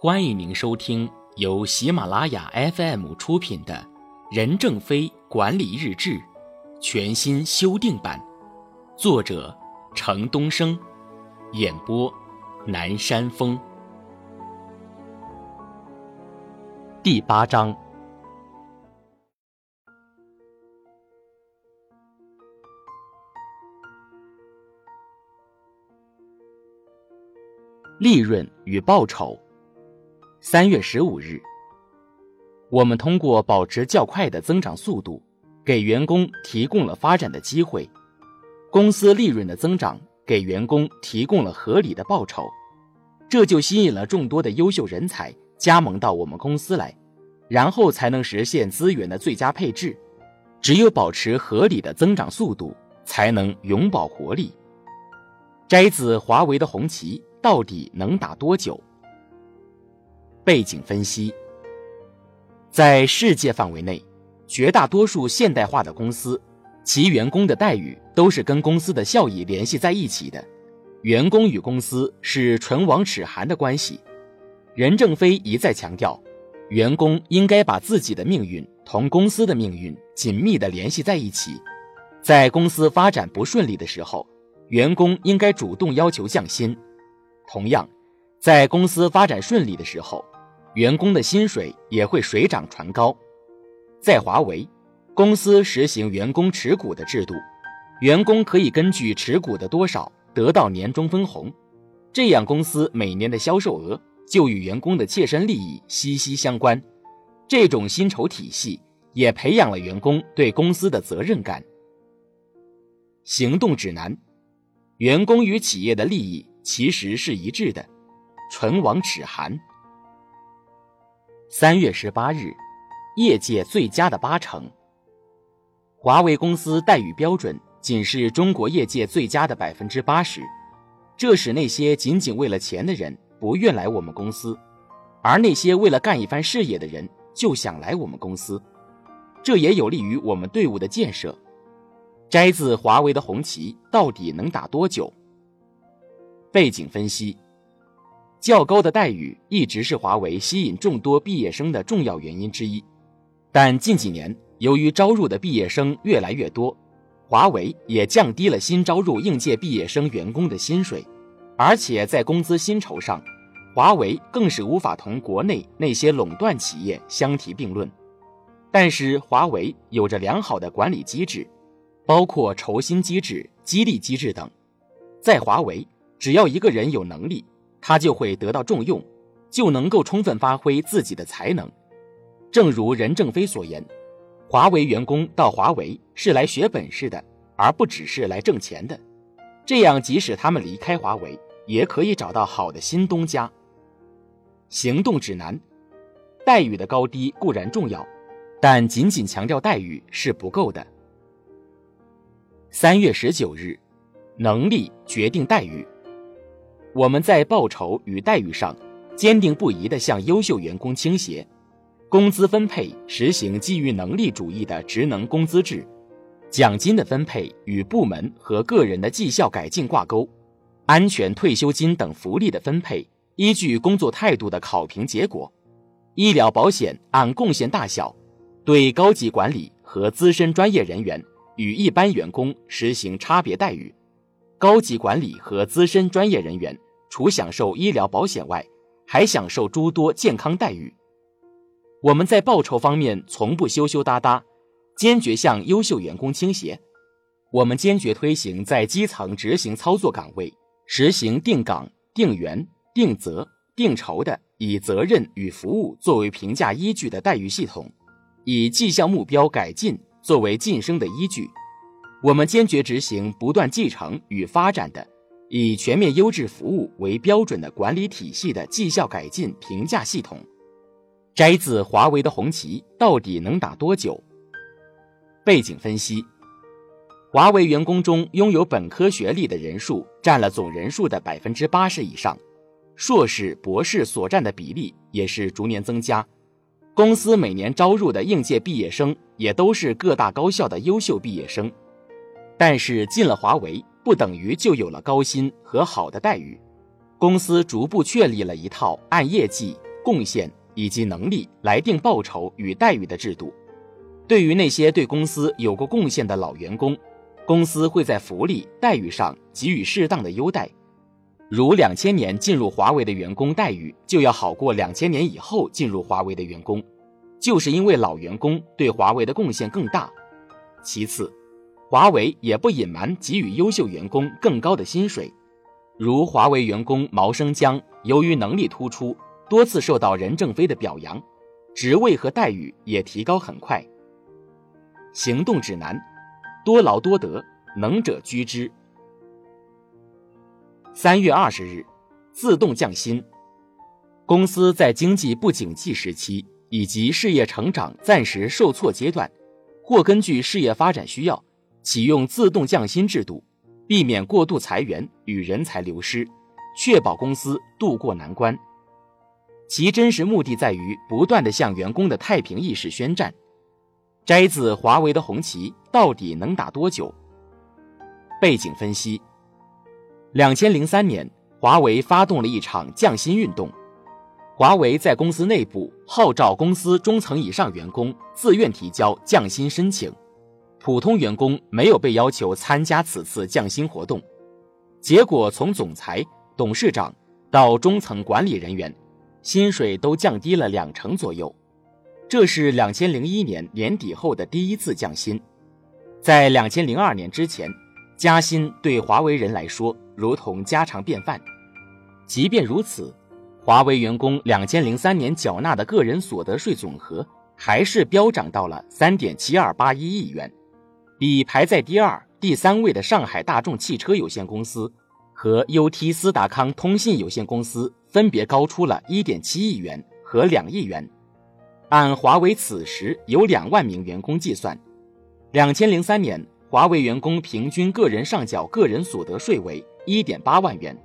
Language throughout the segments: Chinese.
欢迎您收听由喜马拉雅 FM 出品的《任正非管理日志》全新修订版，作者程东升，演播南山风。第八章，利润与报酬。三月十五日，我们通过保持较快的增长速度，给员工提供了发展的机会。公司利润的增长给员工提供了合理的报酬，这就吸引了众多的优秀人才加盟到我们公司来，然后才能实现资源的最佳配置。只有保持合理的增长速度，才能永葆活力。摘自华为的红旗，到底能打多久？背景分析：在世界范围内，绝大多数现代化的公司，其员工的待遇都是跟公司的效益联系在一起的，员工与公司是唇亡齿寒的关系。任正非一再强调，员工应该把自己的命运同公司的命运紧密的联系在一起。在公司发展不顺利的时候，员工应该主动要求降薪；同样，在公司发展顺利的时候，员工的薪水也会水涨船高。在华为，公司实行员工持股的制度，员工可以根据持股的多少得到年终分红，这样公司每年的销售额就与员工的切身利益息息相关。这种薪酬体系也培养了员工对公司的责任感。行动指南：员工与企业的利益其实是一致的，唇亡齿寒。三月十八日，业界最佳的八成。华为公司待遇标准仅是中国业界最佳的百分之八十，这使那些仅仅为了钱的人不愿来我们公司，而那些为了干一番事业的人就想来我们公司，这也有利于我们队伍的建设。摘自华为的红旗，到底能打多久？背景分析。较高的待遇一直是华为吸引众多毕业生的重要原因之一，但近几年由于招入的毕业生越来越多，华为也降低了新招入应届毕业生员工的薪水，而且在工资薪酬上，华为更是无法同国内那些垄断企业相提并论。但是华为有着良好的管理机制，包括酬薪机制、激励机制等，在华为，只要一个人有能力。他就会得到重用，就能够充分发挥自己的才能。正如任正非所言，华为员工到华为是来学本事的，而不只是来挣钱的。这样，即使他们离开华为，也可以找到好的新东家。行动指南：待遇的高低固然重要，但仅仅强调待遇是不够的。三月十九日，能力决定待遇。我们在报酬与待遇上，坚定不移地向优秀员工倾斜，工资分配实行基于能力主义的职能工资制，奖金的分配与部门和个人的绩效改进挂钩，安全退休金等福利的分配依据工作态度的考评结果，医疗保险按贡献大小，对高级管理和资深专业人员与一般员工实行差别待遇，高级管理和资深专业人员。除享受医疗保险外，还享受诸多健康待遇。我们在报酬方面从不羞羞答答，坚决向优秀员工倾斜。我们坚决推行在基层执行操作岗位实行定岗、定员、定责、定酬的以责任与服务作为评价依据的待遇系统，以绩效目标改进作为晋升的依据。我们坚决执行不断继承与发展的。以全面优质服务为标准的管理体系的绩效改进评价系统，摘自华为的红旗，到底能打多久？背景分析：华为员工中拥有本科学历的人数占了总人数的百分之八十以上，硕士、博士所占的比例也是逐年增加。公司每年招入的应届毕业生也都是各大高校的优秀毕业生，但是进了华为。不等于就有了高薪和好的待遇。公司逐步确立了一套按业绩、贡献以及能力来定报酬与待遇的制度。对于那些对公司有过贡献的老员工，公司会在福利待遇上给予适当的优待。如两千年进入华为的员工待遇就要好过两千年以后进入华为的员工，就是因为老员工对华为的贡献更大。其次，华为也不隐瞒给予优秀员工更高的薪水，如华为员工毛生江，由于能力突出，多次受到任正非的表扬，职位和待遇也提高很快。行动指南：多劳多得，能者居之。三月二十日，自动降薪。公司在经济不景气时期以及事业成长暂时受挫阶段，或根据事业发展需要，启用自动降薪制度，避免过度裁员与人才流失，确保公司渡过难关。其真实目的在于不断的向员工的太平意识宣战。摘自华为的红旗到底能打多久？背景分析。两千零三年，华为发动了一场降薪运动。华为在公司内部号召公司中层以上员工自愿提交降薪申请，普通员工没有被要求参加此次降薪活动。结果，从总裁、董事长到中层管理人员，薪水都降低了两成左右。这是两千零一年年底后的第一次降薪。在两千零二年之前，加薪对华为人来说。如同家常便饭。即便如此，华为员工两千零三年缴纳的个人所得税总和还是飙涨到了三点七二八一亿元，比排在第二、第三位的上海大众汽车有限公司和 UT 斯达康通信有限公司分别高出了一点七亿元和两亿元。按华为此时有两万名员工计算，两千零三年华为员工平均个人上缴个人所得税为。一点八万元，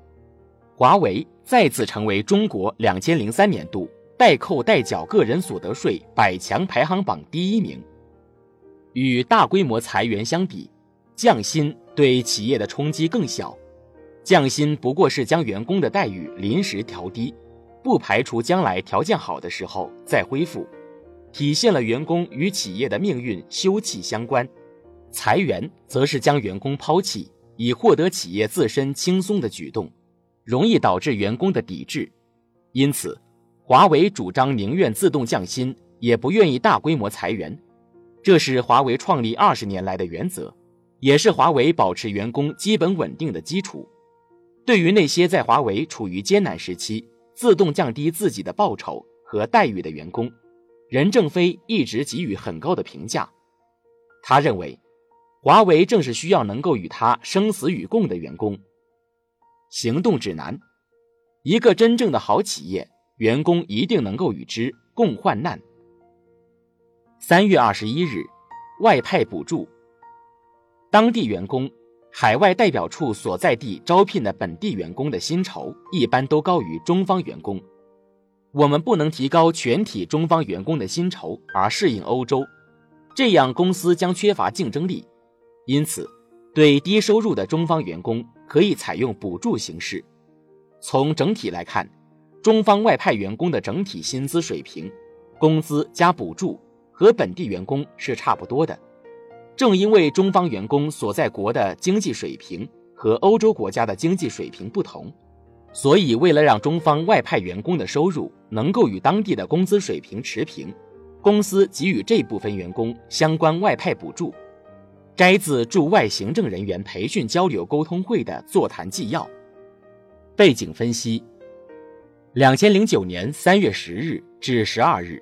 华为再次成为中国两千零三年度代扣代缴个人所得税百强排行榜第一名。与大规模裁员相比，降薪对企业的冲击更小。降薪不过是将员工的待遇临时调低，不排除将来条件好的时候再恢复，体现了员工与企业的命运休戚相关。裁员则是将员工抛弃。以获得企业自身轻松的举动，容易导致员工的抵制，因此，华为主张宁愿自动降薪，也不愿意大规模裁员，这是华为创立二十年来的原则，也是华为保持员工基本稳定的基础。对于那些在华为处于艰难时期自动降低自己的报酬和待遇的员工，任正非一直给予很高的评价。他认为。华为正是需要能够与他生死与共的员工。行动指南：一个真正的好企业，员工一定能够与之共患难。三月二十一日，外派补助。当地员工、海外代表处所在地招聘的本地员工的薪酬一般都高于中方员工。我们不能提高全体中方员工的薪酬而适应欧洲，这样公司将缺乏竞争力。因此，对低收入的中方员工可以采用补助形式。从整体来看，中方外派员工的整体薪资水平、工资加补助和本地员工是差不多的。正因为中方员工所在国的经济水平和欧洲国家的经济水平不同，所以为了让中方外派员工的收入能够与当地的工资水平持平，公司给予这部分员工相关外派补助。摘自驻外行政人员培训交流沟通会的座谈纪要。背景分析：两千零九年三月十日至十二日，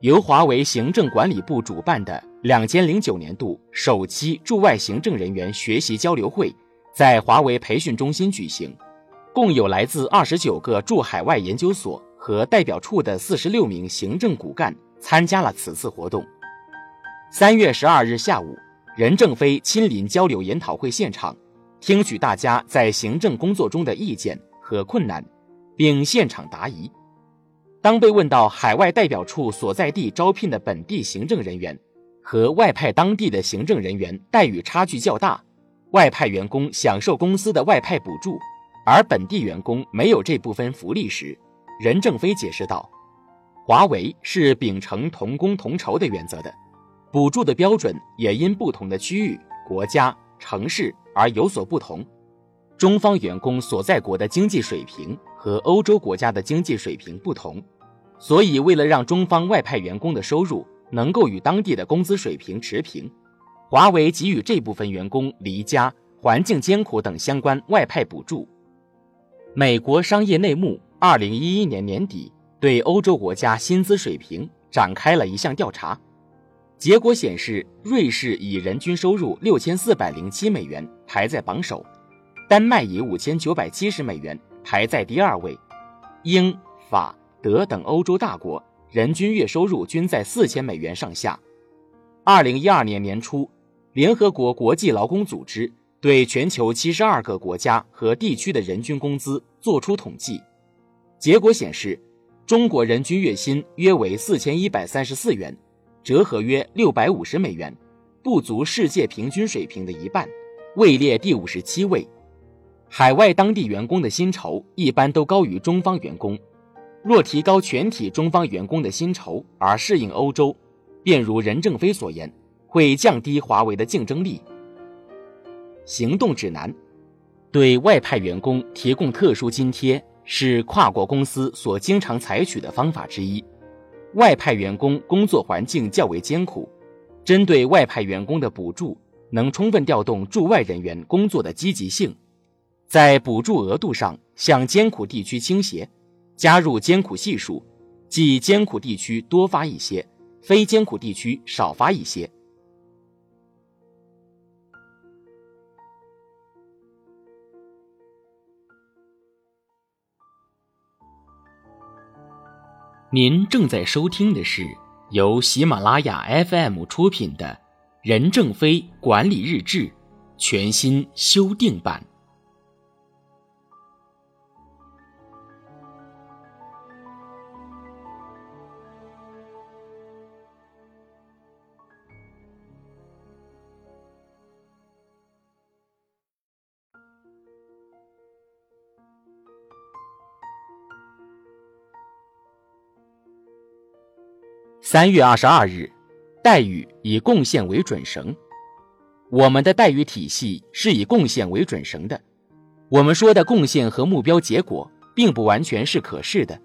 由华为行政管理部主办的两千零九年度首期驻外行政人员学习交流会，在华为培训中心举行，共有来自二十九个驻海外研究所和代表处的四十六名行政骨干参加了此次活动。三月十二日下午。任正非亲临交流研讨会现场，听取大家在行政工作中的意见和困难，并现场答疑。当被问到海外代表处所在地招聘的本地行政人员和外派当地的行政人员待遇差距较大，外派员工享受公司的外派补助，而本地员工没有这部分福利时，任正非解释道：“华为是秉承同工同酬的原则的，补助的标准也因不同的区域、国家、城市而有所不同。中方员工所在国的经济水平和欧洲国家的经济水平不同，所以为了让中方外派员工的收入能够与当地的工资水平持平，华为给予这部分员工离家、环境艰苦等相关外派补助。美国商业内幕二零一一年年底。对欧洲国家薪资水平展开了一项调查，结果显示，瑞士以人均收入六千四百零七美元排在榜首，丹麦以五千九百七十美元排在第二位，英、法、德等欧洲大国人均月收入均在四千美元上下。二零一二年年初，联合国国际劳工组织对全球七十二个国家和地区的人均工资作出统计，结果显示。中国人均月薪约为四千一百三十四元，折合约六百五十美元，不足世界平均水平的一半，位列第五十七位。海外当地员工的薪酬一般都高于中方员工，若提高全体中方员工的薪酬而适应欧洲，便如任正非所言，会降低华为的竞争力。行动指南，对外派员工提供特殊津贴。是跨国公司所经常采取的方法之一。外派员工工作环境较为艰苦，针对外派员工的补助能充分调动驻外人员工作的积极性，在补助额度上向艰苦地区倾斜，加入艰苦系数，即艰苦地区多发一些，非艰苦地区少发一些。您正在收听的是由喜马拉雅 FM 出品的《任正非管理日志》全新修订版。三月二十二日，待遇以贡献为准绳。我们的待遇体系是以贡献为准绳的。我们说的贡献和目标结果，并不完全是可视的，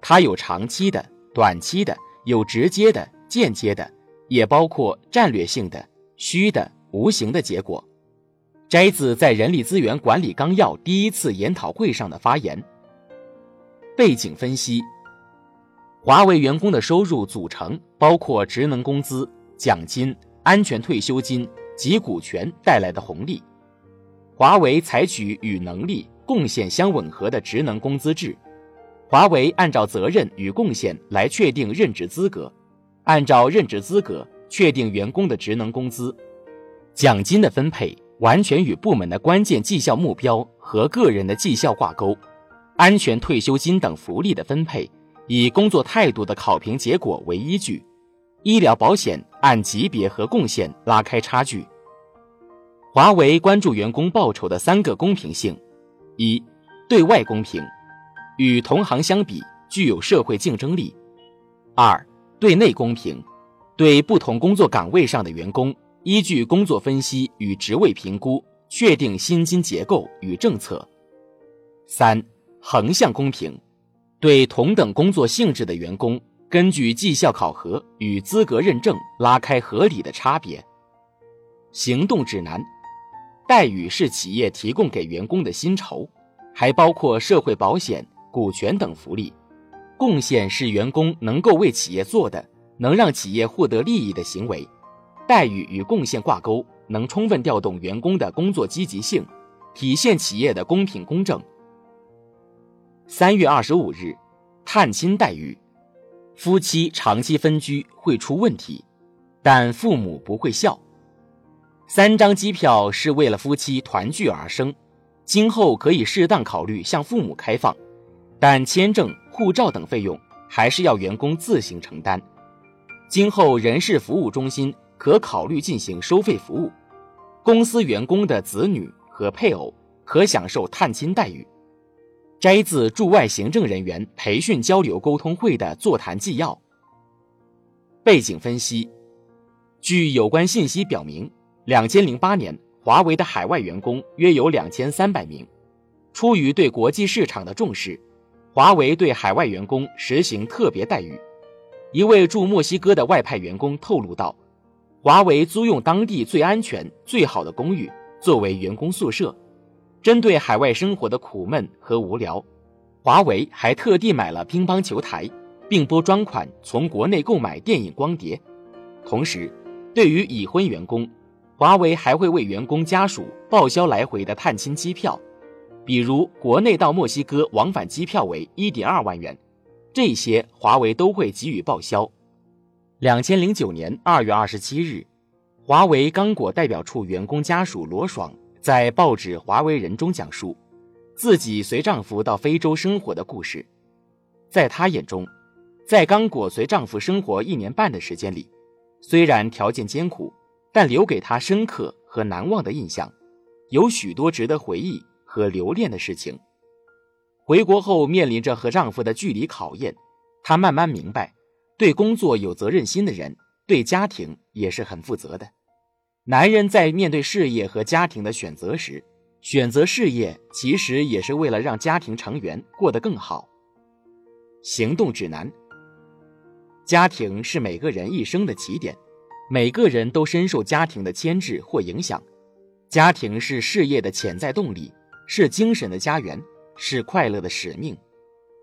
它有长期的、短期的，有直接的、间接的，也包括战略性的、虚的、无形的结果。摘自在人力资源管理纲要第一次研讨会上的发言。背景分析。华为员工的收入组成包括职能工资、奖金、安全退休金及股权带来的红利。华为采取与能力、贡献相吻合的职能工资制。华为按照责任与贡献来确定任职资格，按照任职资格确定员工的职能工资。奖金的分配完全与部门的关键绩效目标和个人的绩效挂钩。安全退休金等福利的分配。以工作态度的考评结果为依据，医疗保险按级别和贡献拉开差距。华为关注员工报酬的三个公平性：一、对外公平，与同行相比具有社会竞争力；二、对内公平，对不同工作岗位上的员工依据工作分析与职位评估确定薪金结构与政策；三、横向公平。对同等工作性质的员工，根据绩效考核与资格认证拉开合理的差别。行动指南：待遇是企业提供给员工的薪酬，还包括社会保险、股权等福利。贡献是员工能够为企业做的，能让企业获得利益的行为。待遇与贡献挂钩，能充分调动员工的工作积极性，体现企业的公平公正。三月二十五日，探亲待遇，夫妻长期分居会出问题，但父母不会笑。三张机票是为了夫妻团聚而生，今后可以适当考虑向父母开放，但签证、护照等费用还是要员工自行承担。今后人事服务中心可考虑进行收费服务，公司员工的子女和配偶可享受探亲待遇。摘自驻外行政人员培训交流沟通会的座谈纪要。背景分析：据有关信息表明，两千零八年华为的海外员工约有两千三百名。出于对国际市场的重视，华为对海外员工实行特别待遇。一位驻墨西哥的外派员工透露道：“华为租用当地最安全、最好的公寓作为员工宿舍。针对海外生活的苦闷和无聊，华为还特地买了乒乓球台，并拨专款从国内购买电影光碟。同时，对于已婚员工，华为还会为员工家属报销来回的探亲机票。”比如，国内到墨西哥往返机票为一点二万元，这些华为都会给予报销。两千零九年二月二十七日，华为刚果代表处员工家属罗爽在报纸《华为人》中讲述自己随丈夫到非洲生活的故事。在她眼中，在刚果随丈夫生活一年半的时间里，虽然条件艰苦，但留给她深刻和难忘的印象，有许多值得回忆。和留恋的事情。回国后面临着和丈夫的距离考验，她慢慢明白，对工作有责任心的人，对家庭也是很负责的。男人在面对事业和家庭的选择时，选择事业其实也是为了让家庭成员过得更好。行动指南：家庭是每个人一生的起点，每个人都深受家庭的牵制或影响，家庭是事业的潜在动力。是精神的家园，是快乐的使命。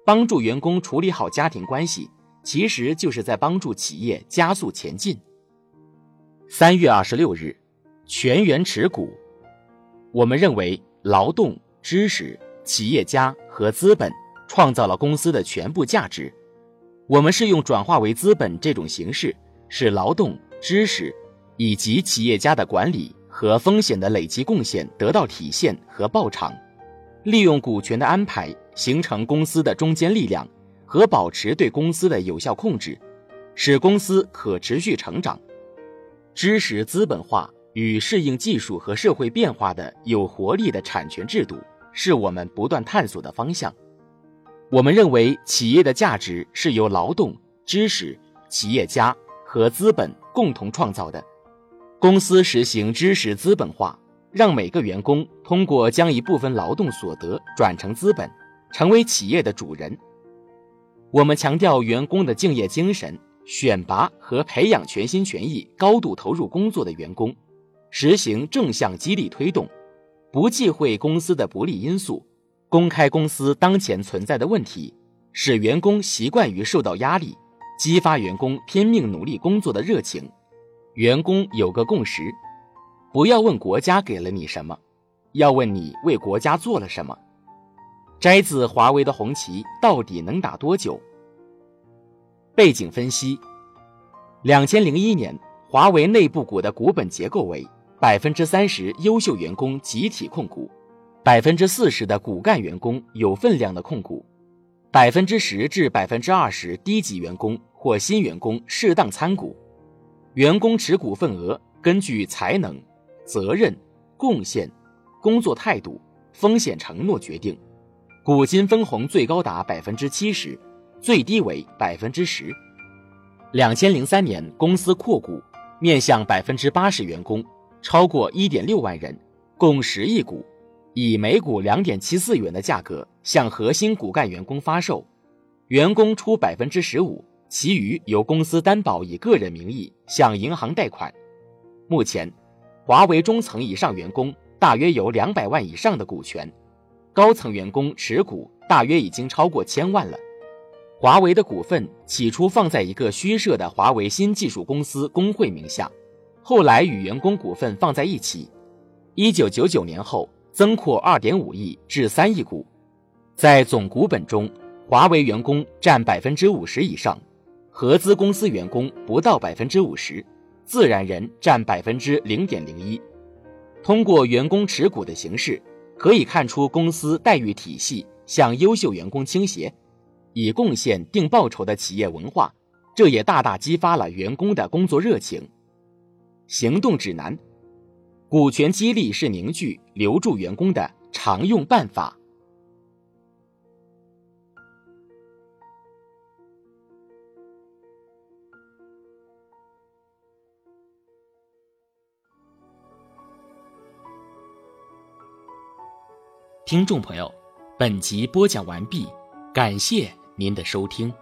帮助员工处理好家庭关系，其实就是在帮助企业加速前进。三月二十六日，全员持股。我们认为，劳动、知识、企业家和资本创造了公司的全部价值。我们是用转化为资本这种形式，使劳动、知识以及企业家的管理。和风险的累积贡献得到体现和报偿，利用股权的安排形成公司的中坚力量和保持对公司的有效控制，使公司可持续成长。知识资本化与适应技术和社会变化的有活力的产权制度，是我们不断探索的方向。我们认为，企业的价值是由劳动、知识、企业家和资本共同创造的。公司实行知识资本化，让每个员工通过将一部分劳动所得转成资本，成为企业的主人。我们强调员工的敬业精神，选拔和培养全心全意、高度投入工作的员工，实行正向激励推动，不忌讳公司的不利因素，公开公司当前存在的问题，使员工习惯于受到压力，激发员工拼命努力工作的热情。员工有个共识：不要问国家给了你什么，要问你为国家做了什么。摘自华为的红旗到底能打多久？背景分析：两千零一年，华为内部股的股本结构为百分之三十优秀员工集体控股，百分之四十的骨干员工有分量的控股，百分之十至百分之二十低级员工或新员工适当参股。员工持股份额根据才能、责任、贡献、工作态度、风险承诺决定，股金分红最高达百分之七十，最低为百分之十。两千零三年，公司扩股，面向百分之八十员工，超过一点六万人，共十亿股，以每股两点七四元的价格向核心骨干员工发售，员工出百分之十五。其余由公司担保，以个人名义向银行贷款。目前，华为中层以上员工大约有两百万以上的股权，高层员工持股大约已经超过千万了。华为的股份起初放在一个虚设的华为新技术公司工会名下，后来与员工股份放在一起。一九九九年后增扩二点五亿至三亿股，在总股本中，华为员工占百分之五十以上。合资公司员工不到百分之五十，自然人占百分之零点零一。通过员工持股的形式，可以看出公司待遇体系向优秀员工倾斜，以贡献定报酬的企业文化这也大大激发了员工的工作热情。行动指南股权激励是凝聚留住员工的常用办法。听众朋友本集播讲完毕感谢您的收听。